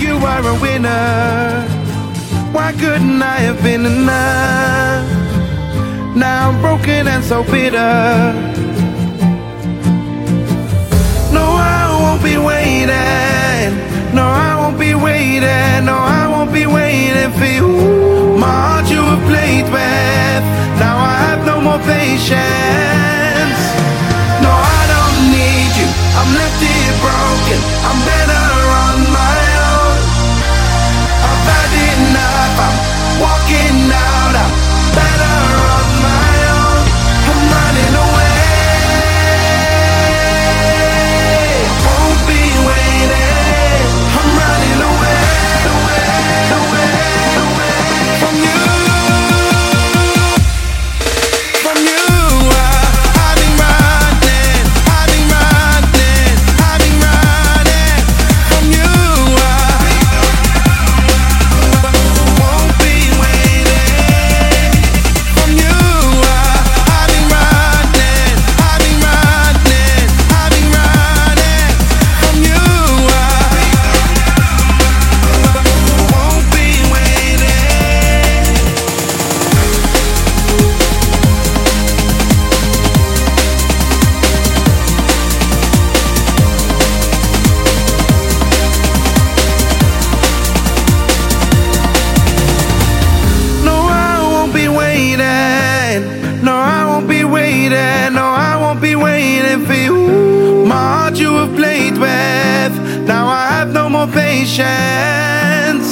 you are a winner. Why couldn't I have been enough? Now I'm broken and so bitter. No, I won't be waiting. No, I won't be waiting. you have played with. Now I have no more patience.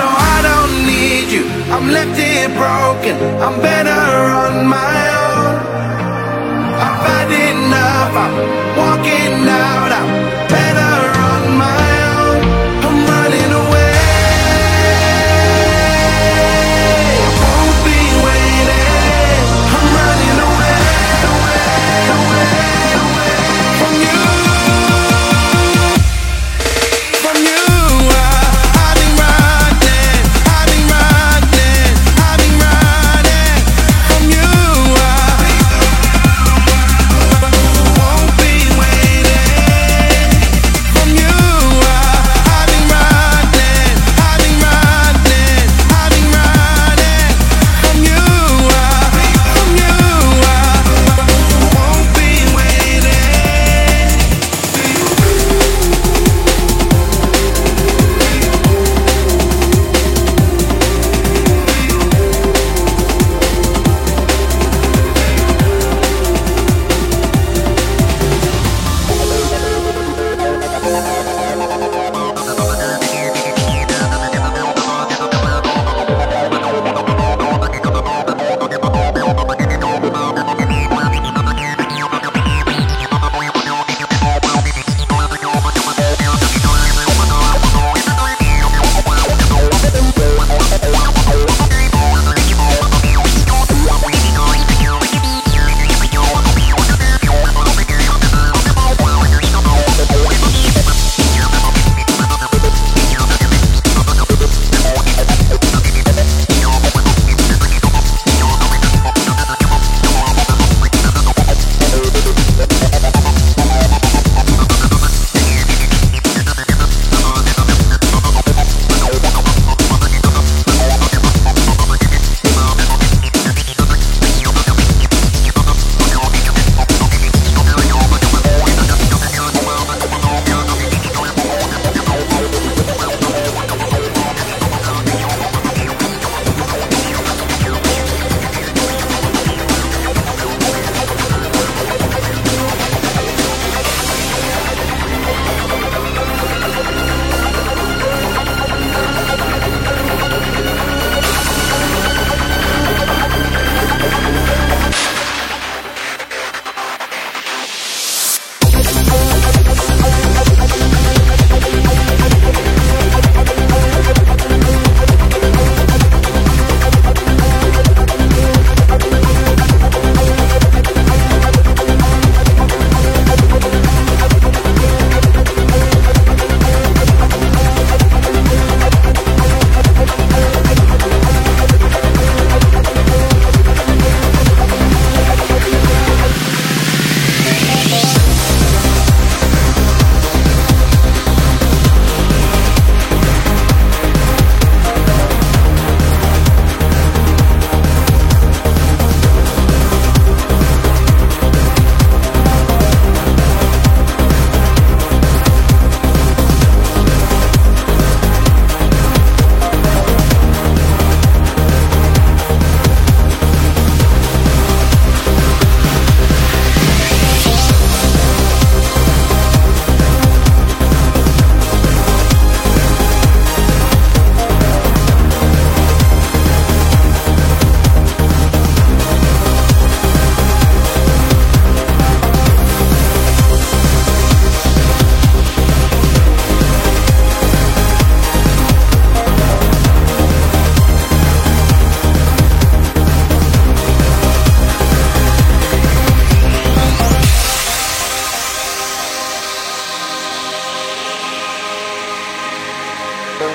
No, I don't need you. I'm left here broken. I'm better on my own. I've had enough. I'm walking out. I'm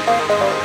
Thank